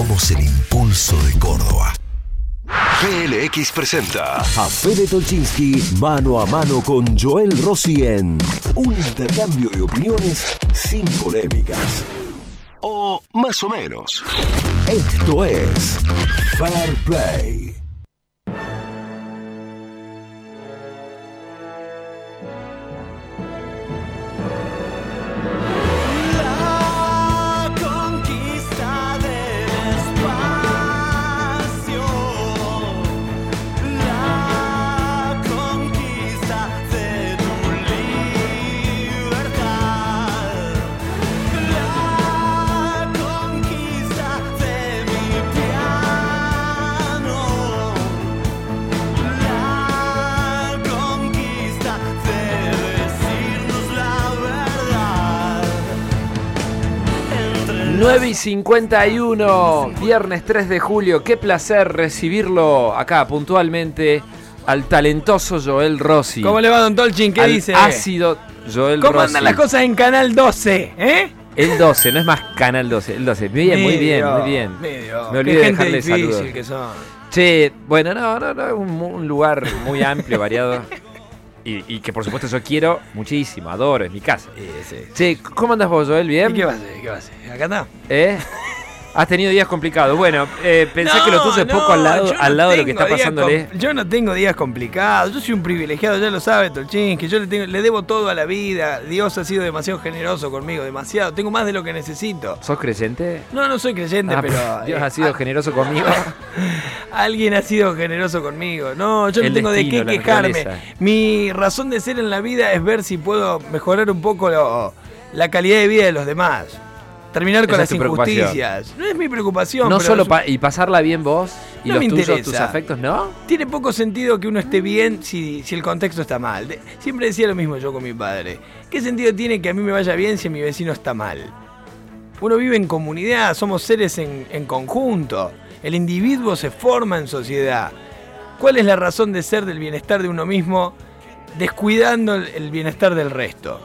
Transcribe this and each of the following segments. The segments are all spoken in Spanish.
Somos el impulso de Córdoba. PLX presenta a Fede Tolchinsky mano a mano con Joel Rossi en un intercambio de opiniones sin polémicas. O más o menos. Esto es Fair Play. 9 y 51, viernes 3 de julio. Qué placer recibirlo acá puntualmente al talentoso Joel Rossi. ¿Cómo le va, don Tolchin? ¿Qué al dice? ácido Joel ¿Cómo Rossi. andan las cosas en Canal 12? ¿Eh? El 12, no es más Canal 12, el 12. Bien, muy bien, muy bien. medio. Me olvidé de dejarle saludos. que son. Che, bueno, no, no, no, un, un lugar muy amplio, variado. Y, y que por supuesto yo quiero muchísimo, adoro, es mi casa. Che, ¿cómo andas vos, Joel? ¿Y ¿Bien? qué va a hacer? ¿Qué va a hacer? ¿Acá está? ¿Eh? Has tenido días complicados. Bueno, eh, pensé No, que lo tuyo es poco al lado, al lado de lo que está pasándole. Yo no tengo días complicados. Yo soy un privilegiado, ya lo sabe, Tolchin, que yo le, tengo, le debo todo a la vida. Dios ha sido demasiado generoso conmigo, demasiado. Tengo más de lo que necesito. ¿Sos creyente? No, no soy creyente, Ah, pero. Dios eh, ha sido a- generoso conmigo. Alguien ha sido generoso conmigo. No, yo El no tengo destino, de qué quejarme. Mi razón de ser en la vida es ver si puedo mejorar un poco lo- la calidad de vida de los demás. Terminar con las injusticias. No es mi preocupación. No pero solo pa- y pasarla bien vos y No los me tuyos, interesa. tus afectos, ¿no? Tiene poco sentido que uno esté bien si, si el contexto está mal. De- siempre decía lo mismo yo con mi padre. ¿Qué sentido tiene que a mí me vaya bien si mi vecino está mal? Uno vive en comunidad, somos seres en, en conjunto. El individuo se forma en sociedad. ¿Cuál es la razón de ser del bienestar de uno mismo descuidando el, el bienestar del resto?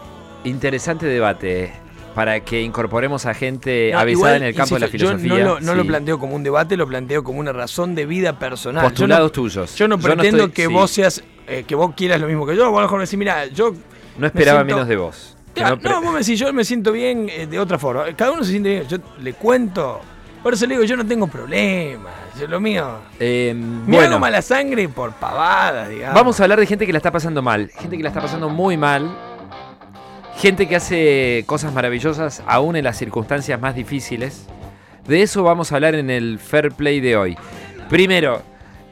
Interesante debate para que incorporemos a gente No, avisada en el campo de la filosofía. Yo no, lo, no lo Sí. planteo como un debate, lo planteo como una razón de vida personal. Yo no- Postulados tuyos. Yo no pretendo estoy- que sí, vos seas, eh, que vos quieras lo mismo que yo. Vos a lo mejor me decís, mira, yo. No esperaba siento- menos de vos. Claro, no, vos me decís, yo me siento bien eh, de otra forma. Cada uno se siente bien. Yo le cuento. Por eso le digo, yo no tengo problemas. Yo, lo mío. Eh, Me bueno, hago mala sangre por pavadas, digamos. vamos a hablar de gente que la está pasando mal. Gente que la está pasando muy mal. Gente que hace cosas maravillosas aún en las circunstancias más difíciles. De eso vamos a hablar en el Fair Play de hoy. Primero,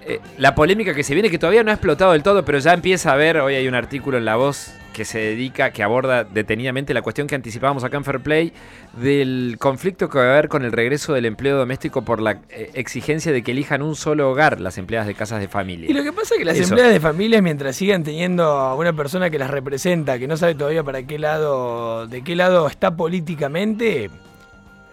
eh, la polémica que se viene, que todavía no ha explotado del todo, pero ya empieza a ver, hoy hay un artículo en La Voz que se dedica, que aborda detenidamente la cuestión que anticipábamos acá en Fair Play, del conflicto que va a haber con el regreso del empleo doméstico por la eh, exigencia de que elijan un solo hogar las empleadas de casas de familia. Y lo que pasa es que las Eso. empleadas de familias, mientras sigan teniendo a una persona que las representa, que no sabe todavía para qué lado, de qué lado está políticamente.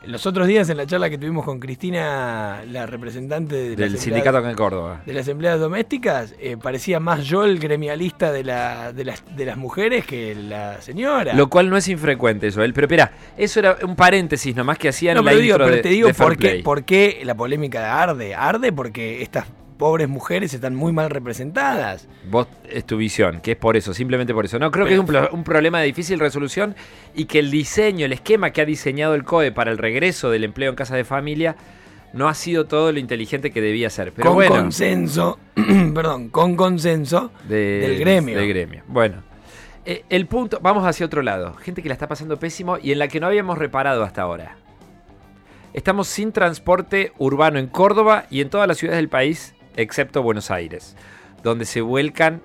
Los otros días en la charla que tuvimos con Cristina, la representante de del sindicato en Córdoba. de las empleadas domésticas, eh, parecía más yo el gremialista de, la, de, las, de las mujeres que la señora. Lo cual no es infrecuente, Joel. Pero espera, eso era un paréntesis nomás que hacían no, la pero, digo, intro pero de, te digo de por qué, por qué la polémica arde. Arde porque estas pobres mujeres están muy mal representadas. Vos es tu visión, que es por eso, simplemente por eso. No, creo que es un, pro- un problema de difícil resolución y que el diseño, el esquema que ha diseñado el COE para el regreso del empleo en casa de familia no ha sido todo lo inteligente que debía ser. Pero con bueno, consenso, perdón, con consenso de- del gremio. del gremio. Bueno, eh, el punto, vamos hacia otro lado. Gente que la está pasando pésimo y en la que no habíamos reparado hasta ahora. Estamos sin transporte urbano en Córdoba y en todas las ciudades del país, excepto Buenos Aires, donde se vuelcan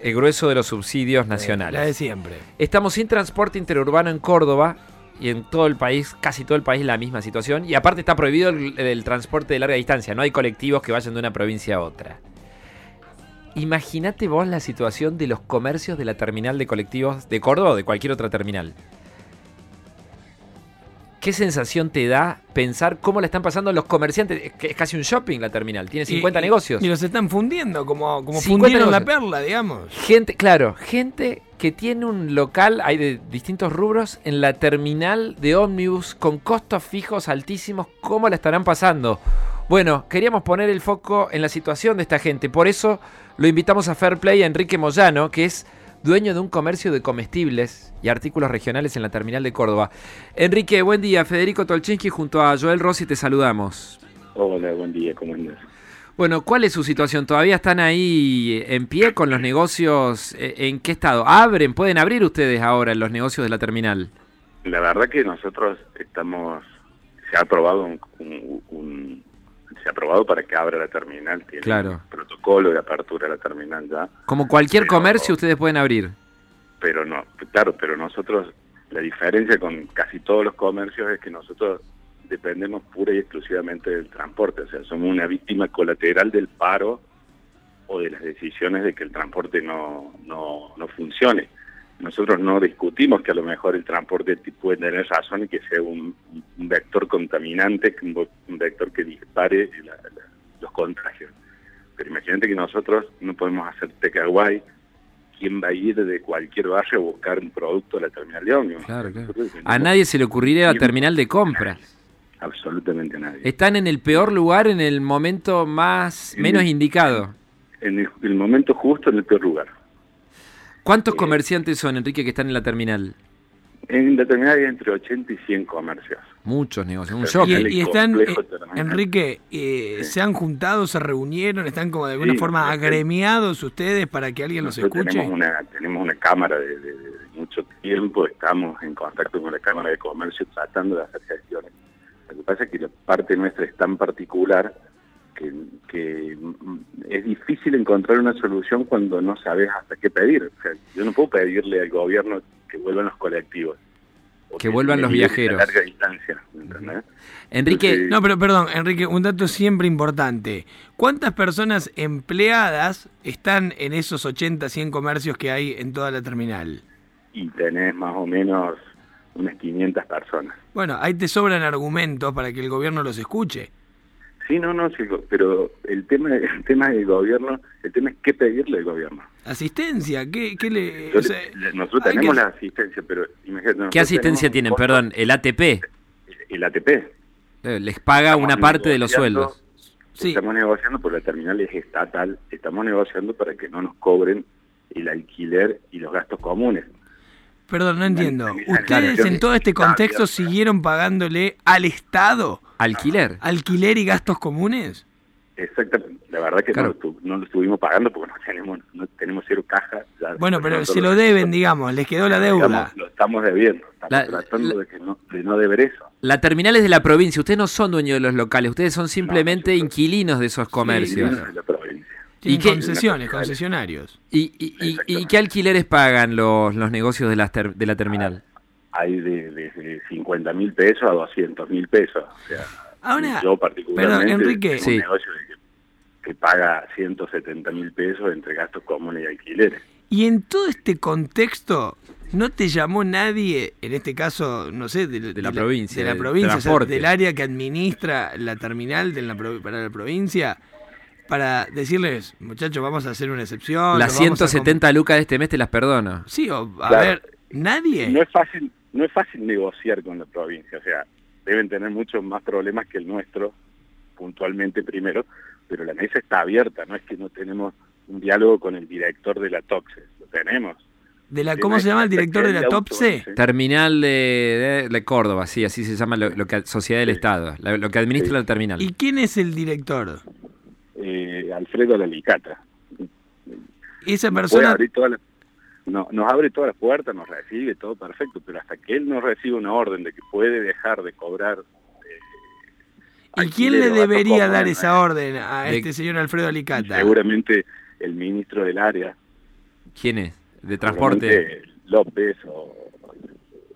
el grueso de los subsidios La de nacionales. siempre. Estamos sin transporte interurbano en Córdoba y en todo el país, casi todo el país, la misma situación. Y aparte está prohibido el, el transporte de larga distancia. No hay colectivos que vayan de una provincia a otra. Imagínate vos la situación de los comercios de la terminal de colectivos de Córdoba o de cualquier otra terminal. ¿Qué sensación te da pensar cómo la están pasando los comerciantes? Es casi un shopping la terminal, tiene 50 Y- y- negocios. Y los están fundiendo, como, como 50 fundieron la perla, digamos. Gente, claro, gente que tiene un local, hay de distintos rubros, en la terminal de ómnibus con costos fijos altísimos. ¿Cómo la estarán pasando? Bueno, queríamos poner el foco en la situación de esta gente. Por eso lo invitamos a Fair Play a Enrique Moyano, que es dueño de un comercio de comestibles y artículos regionales en la terminal de Córdoba. Enrique, buen día. Federico Tolchinsky junto a Joel Rossi te saludamos. Hola, buen día, ¿cómo andas? Bueno, ¿cuál es su situación? ¿Todavía están ahí en pie con los negocios? Eh, ¿En qué estado? ¿Abren? ¿Pueden abrir ustedes ahora los negocios de la terminal? La verdad que nosotros estamos, se ha aprobado un, un- un- ha aprobado para que abra la terminal, tiene Claro. un protocolo de apertura de la terminal ya, Como cualquier Pero- comercio ustedes pueden abrir. pero no, claro, pero nosotros, la diferencia con casi todos los comercios es que nosotros dependemos pura y exclusivamente del transporte, o sea, somos una víctima colateral del paro o de las decisiones de que el transporte no, no, no funcione. Nosotros no discutimos que a lo mejor el transporte puede tener razón y que sea un, un vector contaminante, un, vector que dispare la- la- los contagios. Pero imagínate que nosotros no podemos hacer takeaway. ¿Quién va a ir de cualquier barrio a buscar un producto a la terminal de ómnibus? Claro, claro. A nadie se le ocurriría la terminal de compras. Absolutamente a nadie. Están en el peor lugar, en el momento más menos indicado. En el, el momento justo, en el peor lugar. ¿Cuántos Eh, comerciantes son, Enrique, que están en la terminal? En la terminal hay entre 80 y 100 comercios. Muchos negocios, un shopping. Y, y están, complejo eh, terminal. Enrique, eh, ¿se han juntado, se reunieron, están como de alguna Sí, forma agremiados ustedes para que alguien los escuche? Tenemos una, tenemos una cámara de, de- de mucho tiempo, estamos en contacto con la Cámara de Comercio tratando de hacer gestiones. Lo que pasa es que la parte nuestra es tan particular que, que es difícil encontrar una solución cuando no sabes hasta qué pedir. O sea, yo no puedo pedirle al gobierno que vuelvan los colectivos. o Que vuelvan los lleven a viajeros. larga distancia, ¿entendés? Enrique, Entonces, No, pero perdón, Enrique, un dato siempre importante. ¿Cuántas personas empleadas están en esos 80, 100 comercios que hay en toda la terminal? Y tenés más o menos unas 500 personas. Bueno, ahí te sobran argumentos para que el gobierno los escuche. Sí, no, no, sí, pero el tema, el tema del gobierno, el tema es qué pedirle al gobierno. ¿Asistencia? ¿Qué, qué le...? Yo o sea, le- nosotros tenemos que- la asistencia, pero imagínate. ¿qué asistencia tienen? costo- Perdón, el ATP. El ATP. Eh, Les paga Estamos una parte de los sueldos. Sí. Estamos negociando, por la terminal es estatal, estamos negociando para que no nos cobren el alquiler y los gastos comunes. Perdón, no entiendo. ¿Ustedes en todo este contexto siguieron pagándole al Estado ¿Alquiler? alquiler y gastos comunes? Exactamente. La verdad que Claro. no, lo estu- no lo estuvimos pagando porque no tenemos no tenemos cero caja. ya- Bueno, pero se lo deben, digamos, les quedó la deuda. digamos, lo estamos debiendo. Estamos La- tratando la- de, que no, de no deber eso. La terminal es de la provincia. Ustedes no son dueños de los locales. Ustedes son simplemente inquilinos de esos comercios. Sí, de la provincia. Tienen ¿Y qué- concesiones, concesionarios. ¿Y, y- y- y qué alquileres pagan los, los negocios de la, ter- de la terminal? Hay de, desde 50 mil pesos a 200 mil pesos. O sea, Ahora, yo particularmente perdón, Enrique. tengo Sí. un negocio que, que paga 170 mil pesos entre gastos comunes y alquileres. Y en todo este contexto, ¿no te llamó nadie, en este caso, no sé, de, De la provincia, de la provincia, o sea, transporte. del área que administra la terminal de la para la provincia, para decirles, muchachos, vamos a hacer una excepción? Las los vamos a com-"? 170 lucas de este mes te las perdono. Sí, o, a Claro. ver, nadie. No es fácil no es fácil negociar con la provincia, o sea, deben tener muchos más problemas que el nuestro, puntualmente primero, pero la mesa está abierta, no es que no tenemos un diálogo con el director de la TOXE, lo tenemos. de la, ¿Cómo se llama el director de la TOPSE? Terminal de, de- de Córdoba, sí, así se llama lo, lo que Sociedad del Sí. Estado, la- lo que administra Sí. la terminal. ¿Y quién es el director? Eh, Alfredo Lalicata. Esa persona... abrir no, nos abre todas las puertas, nos recibe, todo perfecto, pero hasta que él no recibe una orden de que puede dejar de cobrar... eh, ¿Y quién le debería dar esa orden a De- este señor Alfredo Alicata? Seguramente el ministro del área, ¿Quién es? De transporte. López o...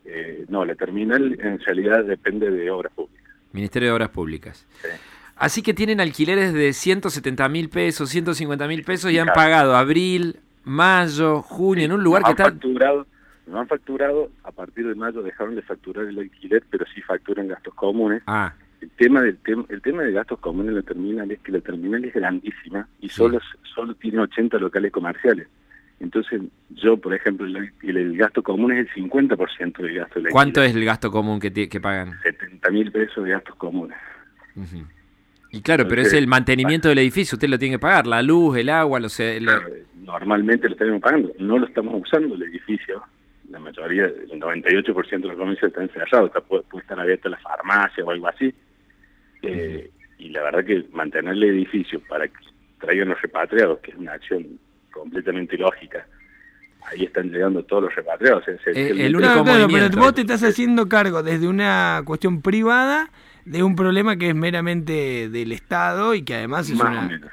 eh, no, la terminal en realidad depende de obras públicas. Ministerio de Obras Públicas. Sí. Así que tienen alquileres de 170 mil pesos, 150 mil pesos y han pagado abril, mayo, junio, en un lugar que está... facturado, nos han facturado, a partir de mayo dejaron de facturar el alquiler, pero sí facturan gastos comunes. Ah, El tema del tem- el tema de gastos comunes en la terminal es que la terminal es grandísima y solo solo tiene 80 locales comerciales. Entonces, yo, por ejemplo, el, el- el gasto común es el 50% del gasto del ¿Cuánto alquiler. es el gasto común que, que pagan? 70 mil pesos de gastos comunes. Y claro, pero es el mantenimiento del edificio, usted lo tiene que pagar, la luz, el agua, los, el- Claro, Normalmente lo estamos pagando, no lo estamos usando el edificio. La mayoría, el 98% de los comercios están cerrados, está, puede, puede estar abierta la farmacia o algo así. Eh, Y la verdad que mantener el edificio para que traigan los repatriados, que es una acción completamente lógica, ahí están llegando todos los repatriados. Eh, esencialmente- el único Claro, claro, pero vos te estás haciendo cargo desde una cuestión privada de un problema que es meramente del Estado y que además es más una... o menos.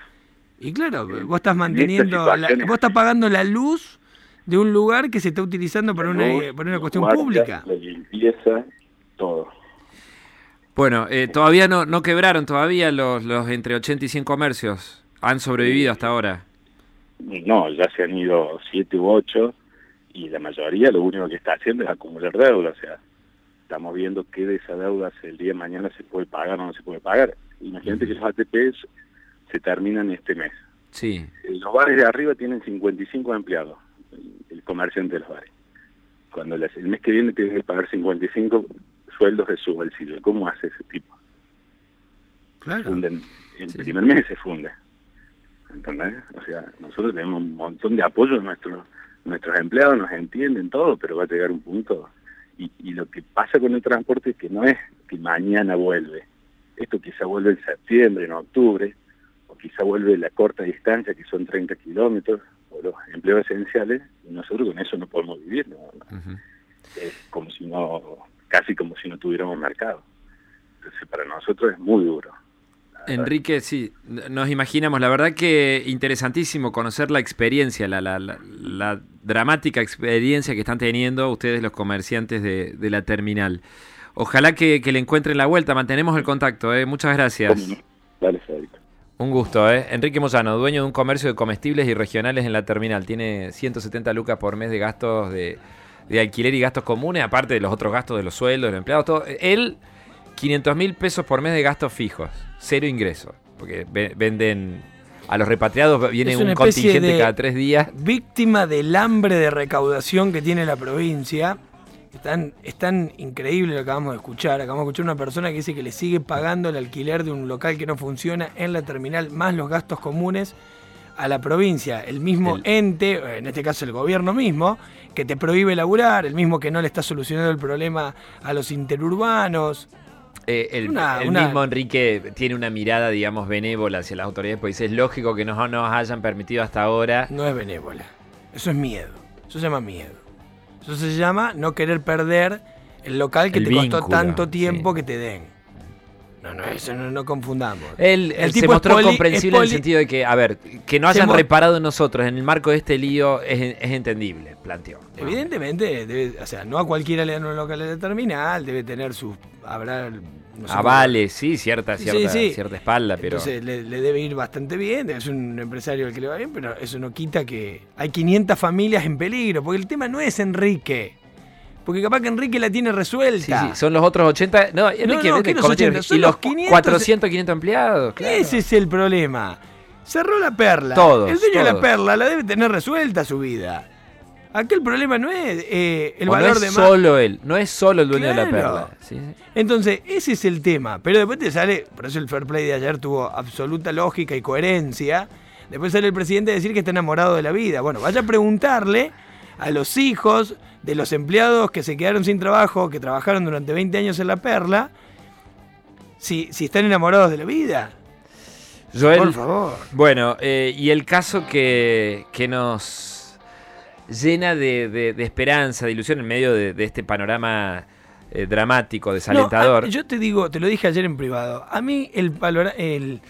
Y claro, vos estás En manteniendo, la- vos estás pagando la luz de un lugar que se está utilizando para una, Luz, para una cuestión pública. La limpieza, todo. Bueno, eh, todavía no, no quebraron todavía los, los entre 80 y 100 comercios. Han sobrevivido hasta ahora. No, ya se han ido siete u ocho y la mayoría lo único que está haciendo es acumular deuda. O sea, estamos viendo qué de esa deuda el día de mañana se puede pagar o no se puede pagar. Imagínate que los ATPs se terminan este mes. Sí. Eh, Los bares de arriba tienen 55 empleados, el, comerciante de los bares. Cuando las- el mes que viene tienen que pagar 55 sueldos de su bolsillo. ¿Cómo hace ese tipo? Claro. funden, el Sí, primer mes se funde. ¿Entendés? O sea, nosotros tenemos un montón de apoyo de nuestros nuestros empleados, nos entienden todo, pero va a llegar un punto. Y, y lo que pasa con el transporte es que no es que mañana vuelve. Esto quizá vuelve en septiembre, en octubre, quizá vuelve la corta distancia, que son 30 kilómetros, o los empleos esenciales, y nosotros con eso no podemos vivir. ¿no? Es como si no, casi como si no tuviéramos mercado. Entonces para nosotros es muy duro. Enrique, sí, nos imaginamos. La verdad que interesantísimo conocer la experiencia, la, la- la- la dramática experiencia que están teniendo ustedes los comerciantes de, de la terminal. Ojalá que, que le encuentren la vuelta. Mantenemos el contacto. ¿eh? Muchas gracias. Dale, Federico. Un gusto, ¿eh? Enrique Moyano, dueño de un comercio de comestibles y regionales en la terminal. Tiene 170 lucas por mes de gastos de, de alquiler y gastos comunes, aparte de los otros gastos de los sueldos, de los empleados, todo. Él, 500 mil pesos por mes de gastos fijos, cero ingresos, porque ve- venden a los repatriados, viene Es un contingente de- cada tres días. Víctima del hambre de recaudación que tiene la provincia. Es tan, es tan increíble lo que acabamos de escuchar. Acabamos de escuchar una persona que dice que le sigue pagando el alquiler de un local que no funciona en la terminal, más los gastos comunes a la provincia. El mismo El- ente, en este caso el gobierno mismo, que te prohíbe laburar, el mismo que no le está solucionando el problema a los interurbanos. Eh, el Una- el una- mismo Enrique tiene una mirada, digamos, benévola hacia las autoridades, dice, es lógico que no nos hayan permitido hasta ahora. No es benévola. Eso es miedo. Eso se llama miedo. Eso se llama no querer perder el local que El te costó tanto tiempo sí. que te den. No, no, eso no, no confundamos. Él, El tipo se mostró poli- comprensible en el sentido de que, a ver, que no hayan reparado en nosotros en el marco de este lío es, es entendible, planteó. Evidentemente, debe- o sea, no a cualquiera le dan un local de terminal, debe tener sus. Habrá. No sé Avales, sí, cierta, Sí, cierta, sí, sí. cierta espalda, pero. Entonces le, le debe ir bastante bien, es un empresario al que le va bien, pero eso no quita que hay 500 familias en peligro, porque el tema no es Enrique. Porque capaz que Enrique la tiene resuelta. sí, son los otros 80. No, Enrique, no, Enrique, que los cometió- 80, son y los los 500 400, 500 empleados. claro. Ese es el problema. Cerró la perla. Todos, el dueño de la perla la debe tener resuelta su vida. Aquí el problema no es eh, el O valor no es de más. solo él, no es solo el dueño de la perla. sí, sí. Entonces, ese es el tema. Pero después te sale, por eso el fair play de ayer tuvo absoluta lógica y coherencia. Después sale el presidente a decir que está enamorado de la vida. Bueno, vaya a preguntarle a los hijos de los empleados que se quedaron sin trabajo, que trabajaron durante 20 años en la perla, si, si están enamorados de la vida. Joel, Por favor. Bueno, eh, y el caso que, que nos llena de, de- de esperanza, de ilusión en medio de, de este panorama eh, dramático, desalentador. No, a- yo te digo, te lo dije ayer en privado. A mí el, el,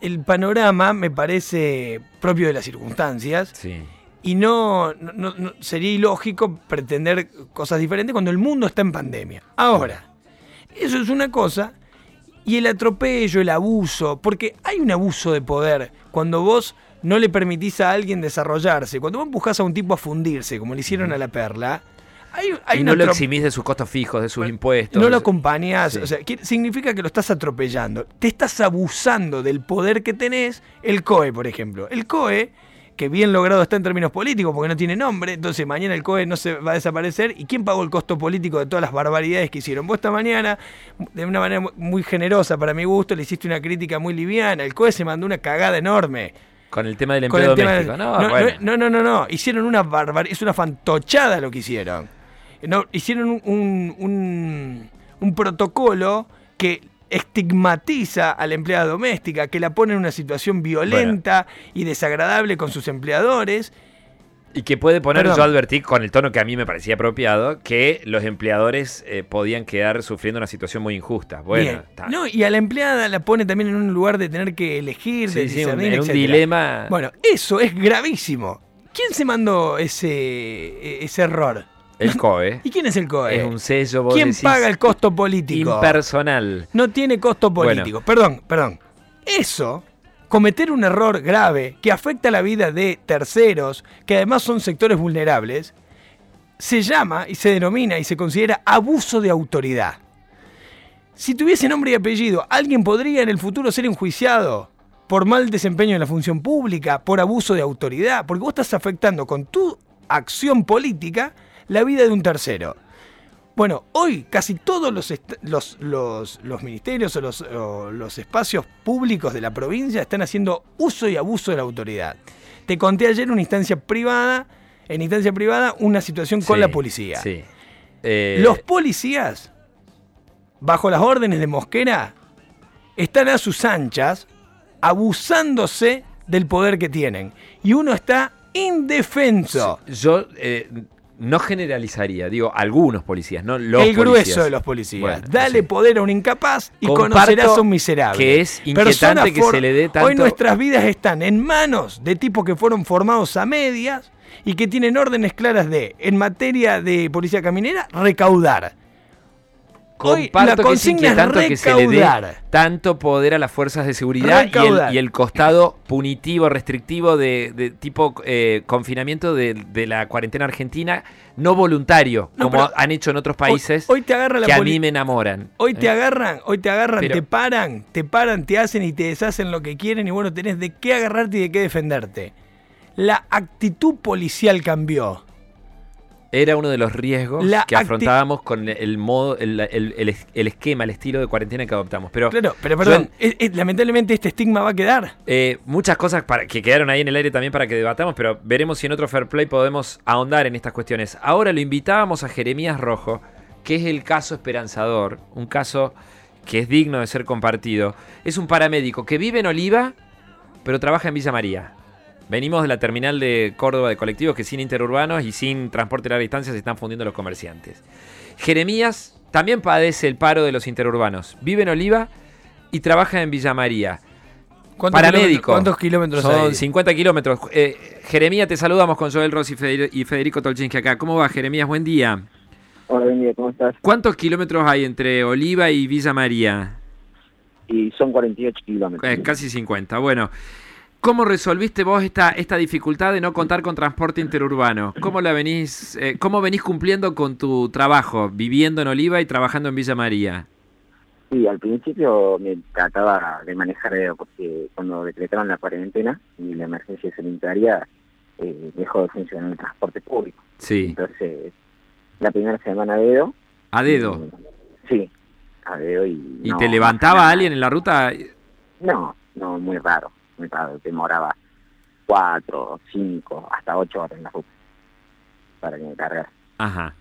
el panorama me parece propio de las circunstancias Sí. y no, no- no- no- sería ilógico pretender cosas diferentes cuando el mundo está en pandemia. Ahora, eso es una cosa y el atropello, el abuso, porque hay un abuso de poder cuando vos no le permitís a alguien desarrollarse, cuando vos empujás a un tipo a fundirse, como le hicieron a la perla. Hay, hay y no lo eximís de sus costos fijos, de sus impuestos. no lo acompañás, Sí. o sea, significa que lo estás atropellando. Te estás abusando del poder que tenés. El COE, por ejemplo. El COE que bien logrado está en términos políticos porque no tiene nombre, entonces mañana el COE no se va a desaparecer. ¿Y quién pagó el costo político de todas las barbaridades que hicieron? Vos esta mañana, de una manera muy generosa para mi gusto, le hiciste una crítica muy liviana. El COE se mandó una cagada enorme. Con el tema del empleo doméstico. del- No, no, bueno. no, no, no, no. Hicieron una barbaridad. Es una fantochada lo que hicieron. No, hicieron un, un- un- un protocolo que estigmatiza a la empleada doméstica, que la pone en una situación violenta y desagradable con sus empleadores. Y que puede poner, Perdón. yo advertí con el tono que a mí me parecía apropiado, que los empleadores eh, podían quedar sufriendo una situación muy injusta. Bueno, está. No, y a la empleada la pone también en un lugar de tener que elegir, de Sí, sí, un- en dilema. Bueno, eso es gravísimo. ¿Quién se mandó ese, ese error? el COE ¿Y quién es el COE? es un sello, vos ¿Quién decís, paga el costo político? impersonal. No tiene costo político. Perdón, perdón. Eso, cometer un error grave que afecta la vida de terceros, que además son sectores vulnerables, se llama y se denomina y se considera abuso de autoridad. Si tuviese nombre y apellido, alguien podría en el futuro ser enjuiciado por mal desempeño en la función pública, por abuso de autoridad, porque vos estás afectando con tu acción política la vida de un tercero. Bueno, hoy casi todos los, est- los, los- los ministerios o los, o los espacios públicos de la provincia están haciendo uso y abuso de la autoridad. Te conté ayer una instancia privada, en instancia privada, una situación con Sí, la policía. Sí. Eh, Los policías, bajo las órdenes de Mosquera, están a sus anchas abusándose del poder que tienen. Y uno está indefenso. Yo eh, no generalizaría, digo, algunos policías, no los el grueso policías. de los policías. Bueno, Dale sí. poder a un incapaz y Comparto conocerás a un miserable. que es inquietante que se le dé tanto- Hoy nuestras vidas están en manos de tipos que fueron formados a medias y que tienen órdenes claras de, en materia de policía caminera, recaudar. Comparto la que es consigna es inquietante que se le dé tanto poder a las fuerzas de seguridad y el, Recaudar. y el costado punitivo, restrictivo de, de tipo eh, confinamiento de, de la cuarentena argentina, no voluntario, No, como han hecho en otros países Hoy, hoy te agarra la que a mí me enamoran. Hoy te ¿eh? agarran, hoy te agarran, Pero- te paran, te paran, te hacen y te deshacen lo que quieren y bueno, tenés de qué agarrarte y de qué defenderte. La actitud policial cambió. Era uno de los riesgos La que afrontábamos con el modo, el, el- el es- el esquema, el estilo de cuarentena que adoptamos. Pero Claro, pero perdón, Joel, es- es- lamentablemente este estigma va a quedar. Eh, muchas cosas para, que quedaron ahí en el aire también para que debatamos, pero veremos si en otro Fair Play podemos ahondar en estas cuestiones. Ahora lo invitábamos a Jeremías Rojo, que es el caso esperanzador, un caso que es digno de ser compartido. Es un paramédico que vive en Oliva, pero trabaja en Villa María. Venimos de la terminal de Córdoba de colectivos que sin interurbanos y sin transporte a larga distancia se están fundiendo los comerciantes. Jeremías también padece el paro de los interurbanos. Vive en Oliva y trabaja en Villa María. ¿Cuántos Paramédico. kilómetros- ¿Cuántos kilómetros Son hay? 50 kilómetros. Eh, Jeremías, te saludamos con Joel Rossi y Federico Tolchinsky acá. ¿Cómo va, Jeremías? Buen día. Hola, buen día, ¿cómo estás? ¿Cuántos kilómetros hay entre Oliva y Villa María? Y son 48 kilómetros. Eh, casi 50. Bueno, ¿cómo resolviste vos esta, esta dificultad de no contar con transporte interurbano? ¿Cómo la venís, eh, cómo venís cumpliendo con tu trabajo, viviendo en Oliva y trabajando en Villa María? Sí, al principio me trataba de manejar eh, porque cuando decretaron la cuarentena y la emergencia sanitaria eh, dejó de funcionar el transporte público. Sí, Entonces, la primera semana de dedo. a dedo. eh, sí, a dedo y... ¿Y no- te levantaba alguien en la ruta? No, no, muy raro, muy raro. Demoraba cuatro, cinco, hasta ocho horas en la ruta para que me cargara. Ajá.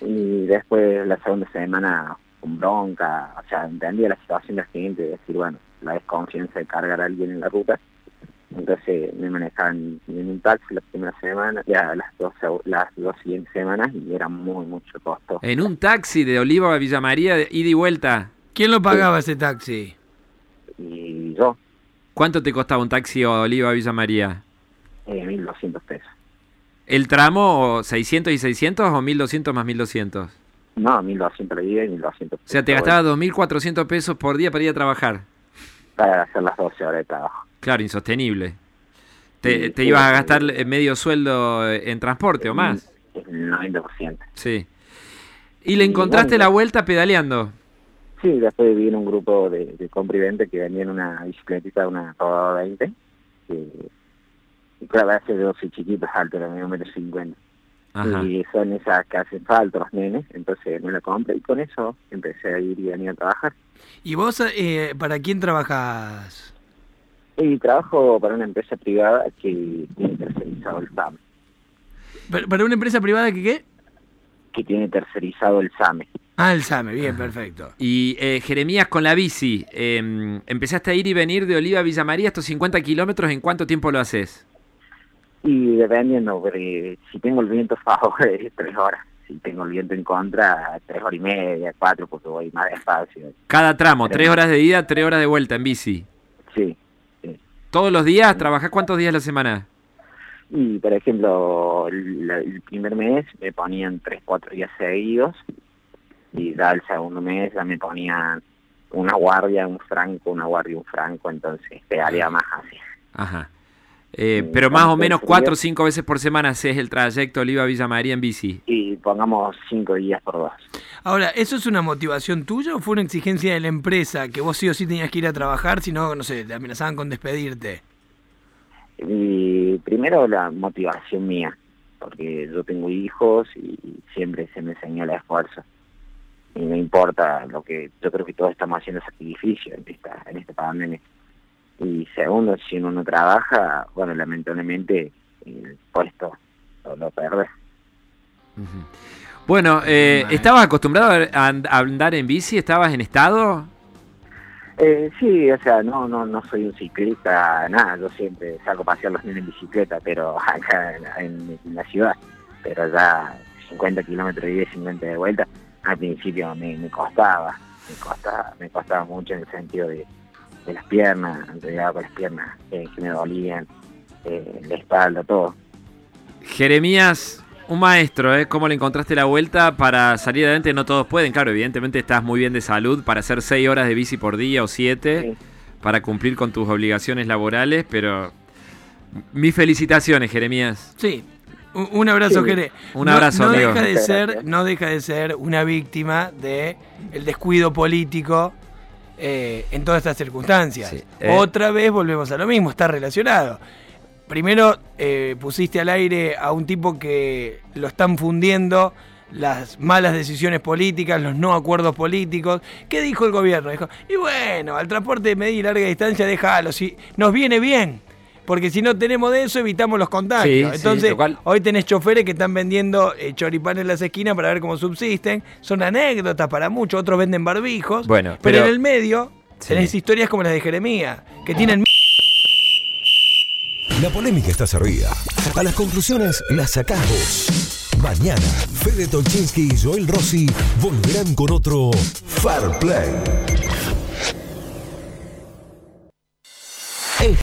Y después la segunda semana con bronca, o sea, entendía la situación de la gente, de decir, bueno, la desconfianza de cargar a alguien en la ruta. Entonces me manejaban en un taxi la primera semana, ya las dos, las dos siguientes semanas y era muy, mucho costo. En un taxi de Oliva a Villa María, de ida y vuelta. ¿Quién lo pagaba ese taxi? Y yo, ¿Cuánto te costaba un taxi de Oliva a Villa María? eh, 1.200 pesos. ¿El tramo o 600 y 600 o 1200 más 1200? No, 1.200 la ida y 1.200 pesos. O sea, te gastabas vuelta 2.400 pesos por día para ir a trabajar. Para hacer las 12 horas de trabajo. Claro, insostenible. Te, Sí, te sí, ibas a gastar eh, medio sueldo eh, en transporte o más. El 90%. Sí. ¿Y le encontraste bueno. la vuelta pedaleando? Sí, después vi en un grupo de, de compra y venta que vendían una bicicletita, una Rodado 20, que claro, a veces yo soy chiquito, alto, era medio metro cincuenta. Y son esas que hacen falta los nenes, entonces me la compré y con eso empecé a ir y venir a trabajar. ¿Y vos eh, para quién trabajas? Y trabajo para una empresa privada que tiene tercerizado el ¿Para para una empresa privada que qué? Que tiene tercerizado el SAME. Ah, el SAME, bien, perfecto. Y eh, Jeremías, con la bici, eh, empezaste a ir y venir de Oliva a Villa María estos 50 kilómetros, ¿en cuánto tiempo lo haces? Y dependiendo, porque si tengo el viento a favor es tres horas, si tengo el viento en contra, tres horas y media, cuatro, porque voy más despacio. Cada tramo, tres horas de ida, tres horas de vuelta en bici. Sí, sí. ¿Todos los días? ¿Trabajás cuántos días a la semana? Y por ejemplo, el, el primer mes me ponían tres, cuatro días seguidos, y ya el segundo mes ya me ponían una guardia, un franco, una guardia, un franco, entonces pegaría más así. Ajá. Eh, pero más o ¿cuánto menos cuatro o cinco veces por semana haces el trayecto Oliva a Villa María en bici. Y pongamos cinco días por dos. Ahora, ¿eso es una motivación tuya o fue una exigencia de la empresa que vos sí o sí tenías que ir a trabajar, si no, no sé, te amenazaban con despedirte? Y primero la motivación mía, porque yo tengo hijos y siempre se me enseñó el esfuerzo. Y no importa lo que yo creo que todos estamos haciendo sacrificio en esta, en esta pandemia. Y segundo, si uno no trabaja, bueno, lamentablemente el puesto lo, lo perde. Bueno, eh. ¿estabas acostumbrado a andar en bici? ¿Estabas en estado? Eh, sí, o sea, no, no, no soy un ciclista, nada, yo siempre saco pasear los niños en bicicleta, pero acá en, la ciudad, pero ya 50 kilómetros y 50 de vuelta, al principio me, costaba, me costaba, me costaba mucho en el sentido de, de las piernas, llegaba con las piernas eh, que me dolían, eh, la espalda, todo. Jeremías, un maestro, ¿eh? ¿Cómo le encontraste la vuelta para salir adelante? No todos pueden, claro, evidentemente estás muy bien de salud para hacer seis horas de bici por día o siete, Sí. para cumplir con tus obligaciones laborales, pero mis felicitaciones, Jeremías. Sí. Un, un abrazo, Sí. Jere. Un No- abrazo, no, deja de ser, no deja de ser una víctima de el descuido político eh, en todas estas circunstancias. Sí, eh. Otra vez volvemos a lo mismo, está relacionado. Primero eh, pusiste al aire a un tipo que lo están fundiendo las malas decisiones políticas, los no acuerdos políticos. ¿Qué dijo el gobierno? Dijo, y bueno, al transporte de media y larga distancia déjalo, si nos viene bien. Porque si no tenemos de eso, evitamos los contagios. Sí, Entonces, cual- hoy tenés choferes que están vendiendo eh, choripán en las esquinas para ver cómo subsisten. Son anécdotas para muchos, otros venden barbijos. Bueno, pero, pero- en el medio Sí. tenés historias como las de Jeremías, que tienen La polémica está servida. A las conclusiones las sacás vos. Mañana, Fede Tolchinsky y Joel Rossi volverán con otro Fair Play.